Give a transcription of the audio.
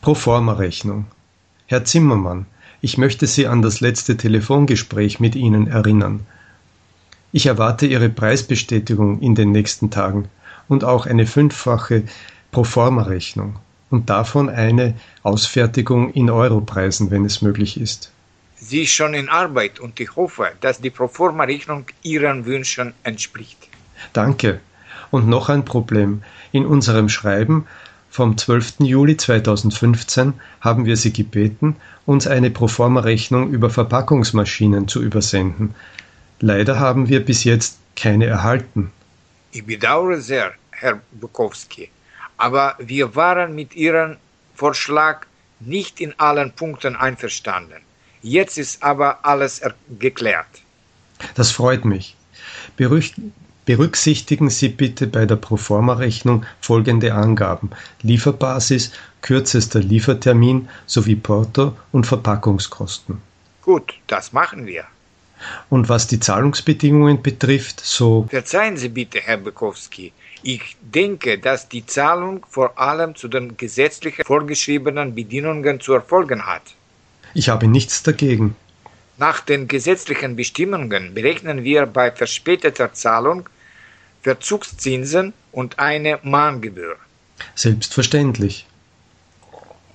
Proforma-Rechnung. Herr Zimmermann, ich möchte Sie an das letzte Telefongespräch mit Ihnen erinnern. Ich erwarte Ihre Preisbestätigung in den nächsten Tagen und auch eine fünffache Proforma-Rechnung und davon eine Ausfertigung in Europreisen, wenn es möglich ist. Sie ist schon in Arbeit und ich hoffe, dass die Proforma-Rechnung Ihren Wünschen entspricht. Danke. Und noch ein Problem. In unserem Schreiben vom 12. Juli 2015 haben wir Sie gebeten, uns eine Proforma-Rechnung über Verpackungsmaschinen zu übersenden. Leider haben wir bis jetzt keine erhalten. Ich bedauere sehr, Herr Bukowski, aber wir waren mit Ihrem Vorschlag nicht in allen Punkten einverstanden. Jetzt ist aber alles geklärt. Das freut mich. Berücksichtigen Sie bitte bei der Proforma-Rechnung folgende Angaben: Lieferbasis, kürzester Liefertermin sowie Porto und Verpackungskosten. Gut, das machen wir. Und was die Zahlungsbedingungen betrifft, so. Verzeihen Sie bitte, Herr Bukowski. Ich denke, dass die Zahlung vor allem zu den gesetzlich vorgeschriebenen Bedingungen zu erfolgen hat. Ich habe nichts dagegen. Nach den gesetzlichen Bestimmungen berechnen wir bei verspäteter Zahlung Verzugszinsen und eine Mahngebühr. Selbstverständlich.